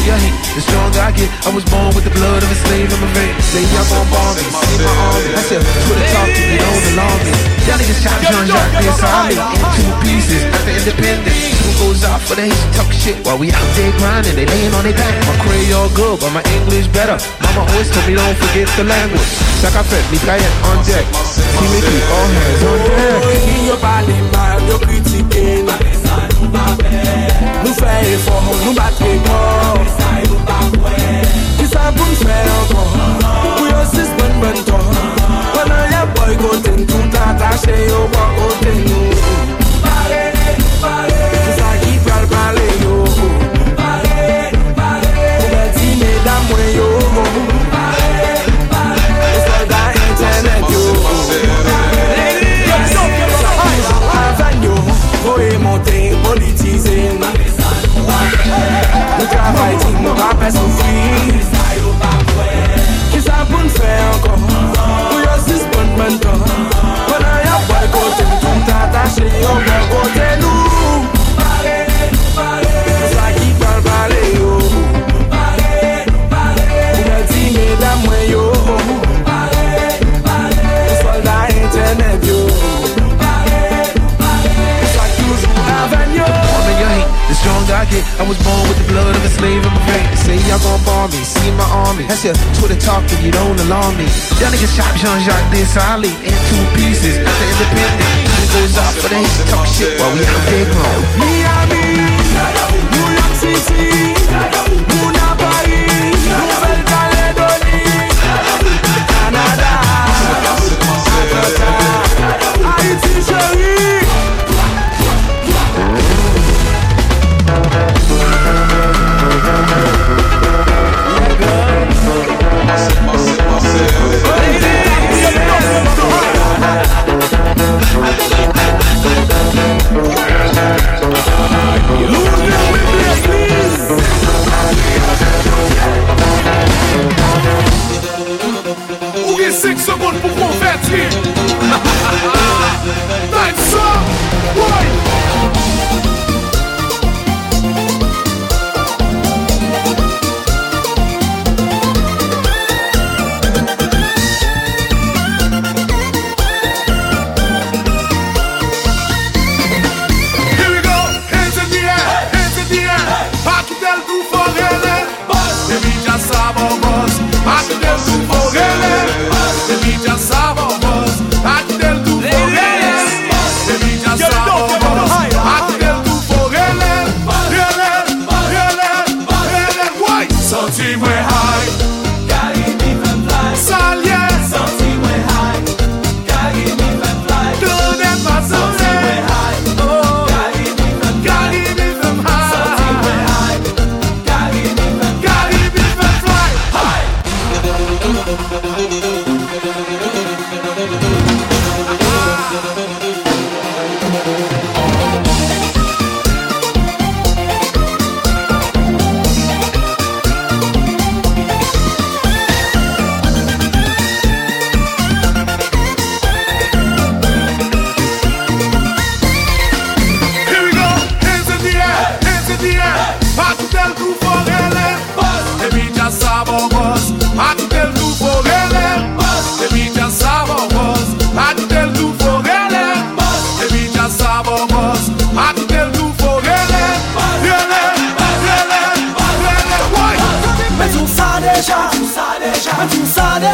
Mommy, your hate, the stronger I get. I was born with the blood of a slave in my veins. Say I'm gon' bomb me, see my army. I said, Twitter talk to me, don't alarm me. Y'all niggas shot Jean-Jacques Dessalines in two pieces after independence. Who goes out for the hate, talk shit while we out there grinding. They laying on their back. My Creole good, but my English better. Mama always told me don't forget the language. Sakafet, mitraillette on deck. Timothy, all hands on deck. Yo pale mal, yo kritike Nou Nou fè e fò moun nou bat pe kon Sa yo pa kwen Ki sa pou m fè an ton Pou yo sis bon bon ton Konan ya boy kote nou Tout atache yo wakote nou I was born with the blood of a slave in my veins. Say y'all gon' bomb me, see my army. That's your Twitter talk if you don't alarm me. Y'all niggas shot Jean-Jacques Dessalines in two pieces after independence. Who goes out for hate, talk shit while we out there grown. Miami, New York City, Muna Paris, Nouvelle-Calédonie, Canada, Africa, Haïti chérie. Gen 5 secondes pour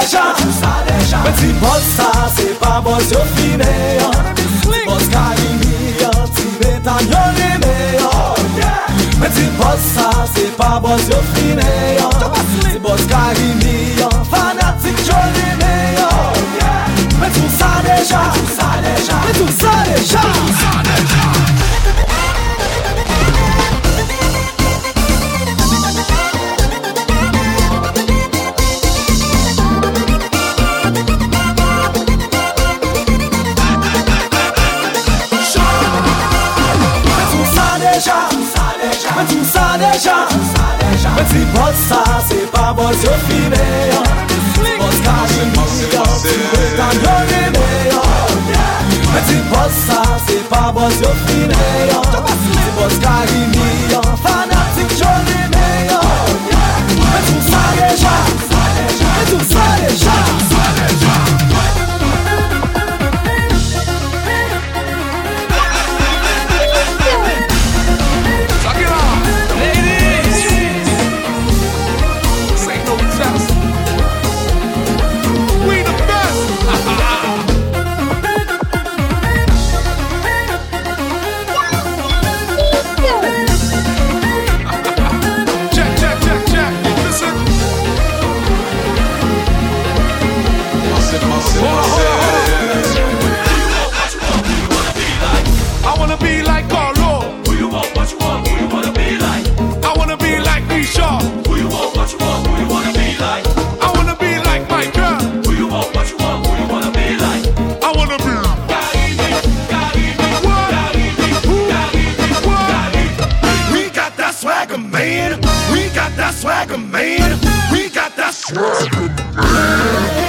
dejan Peti boz sa se pa boz yo fine yo Ti boz kalini yo, ti betan yo neme yo Peti boz sa se pa boz yo fine yo Ti boz kalini yo, fane voz eu filei Postagem minha, cuida meu e-mail Mas se possa, se pra voz eu filei swagger man. We got that swagger.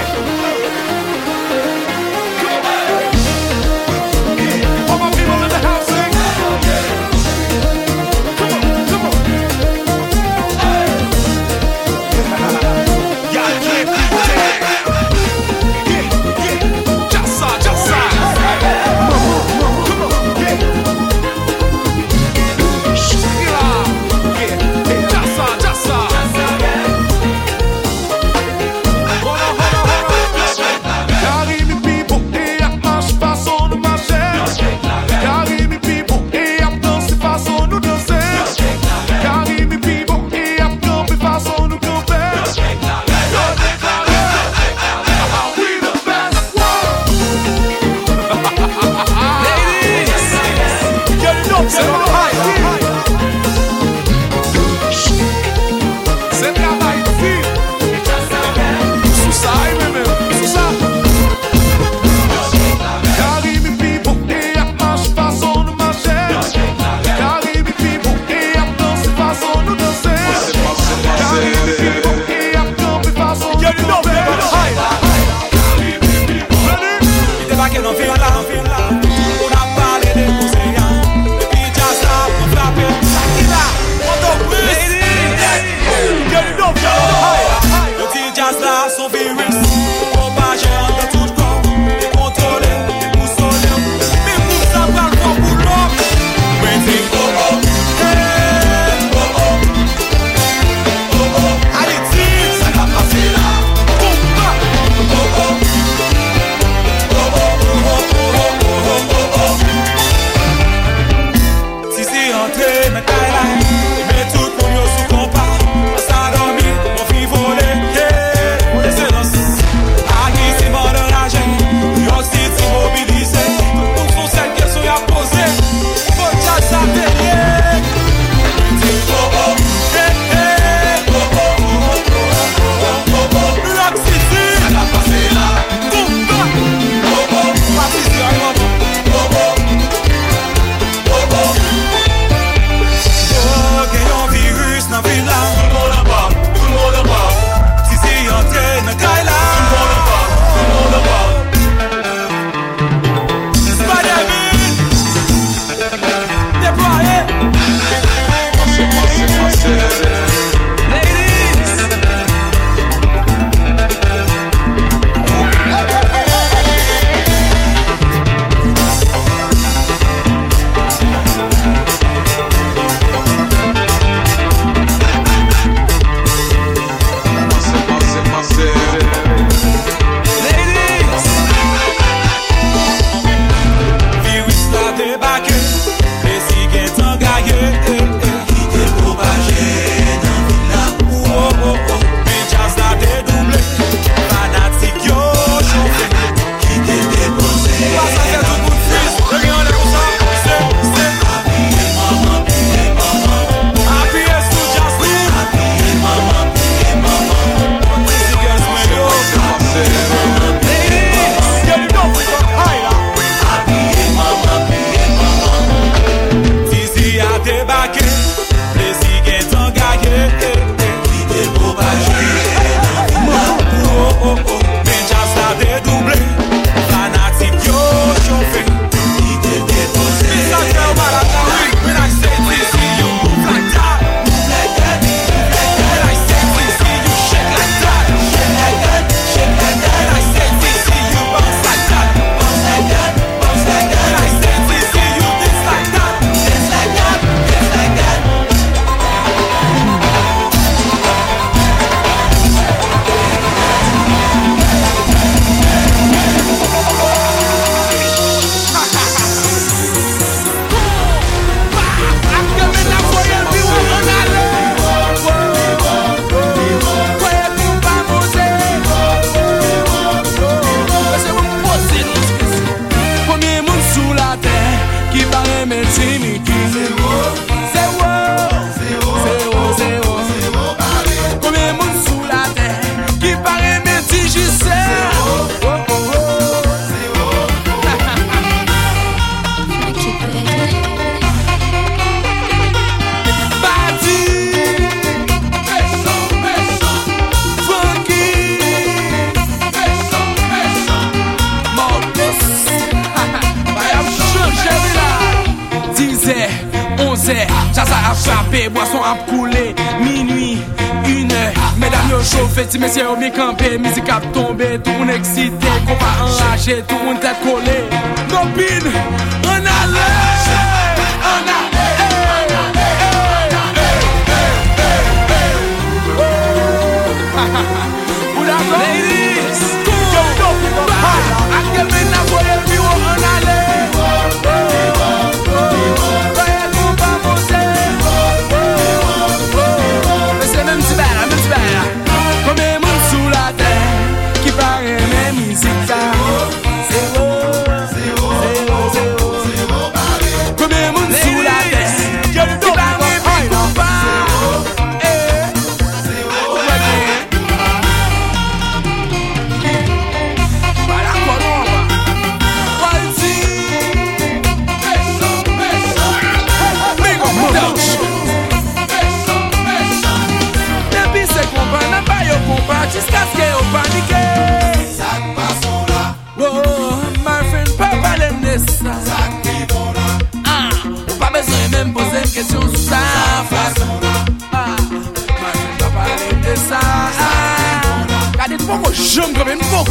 Ap frape, boason ap koule Minui, 1è, medan yo chofe, ti mesye yo mi kampe Mizik ap tombe, tou moun eksite Kompa anlaje, tou moun tet kole Nopin,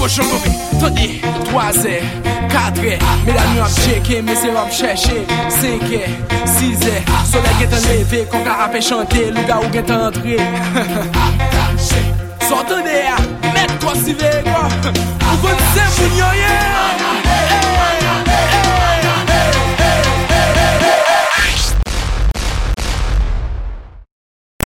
Bonjou mou mi, toni, toaze, kadre Me la nou ap cheke, me se wap cheshe Senke, size, sole gen tan leve Kon ka ap e chante, luga ou gen tan entre Sotone, met kwa sive kwa Ou kon se moun yoye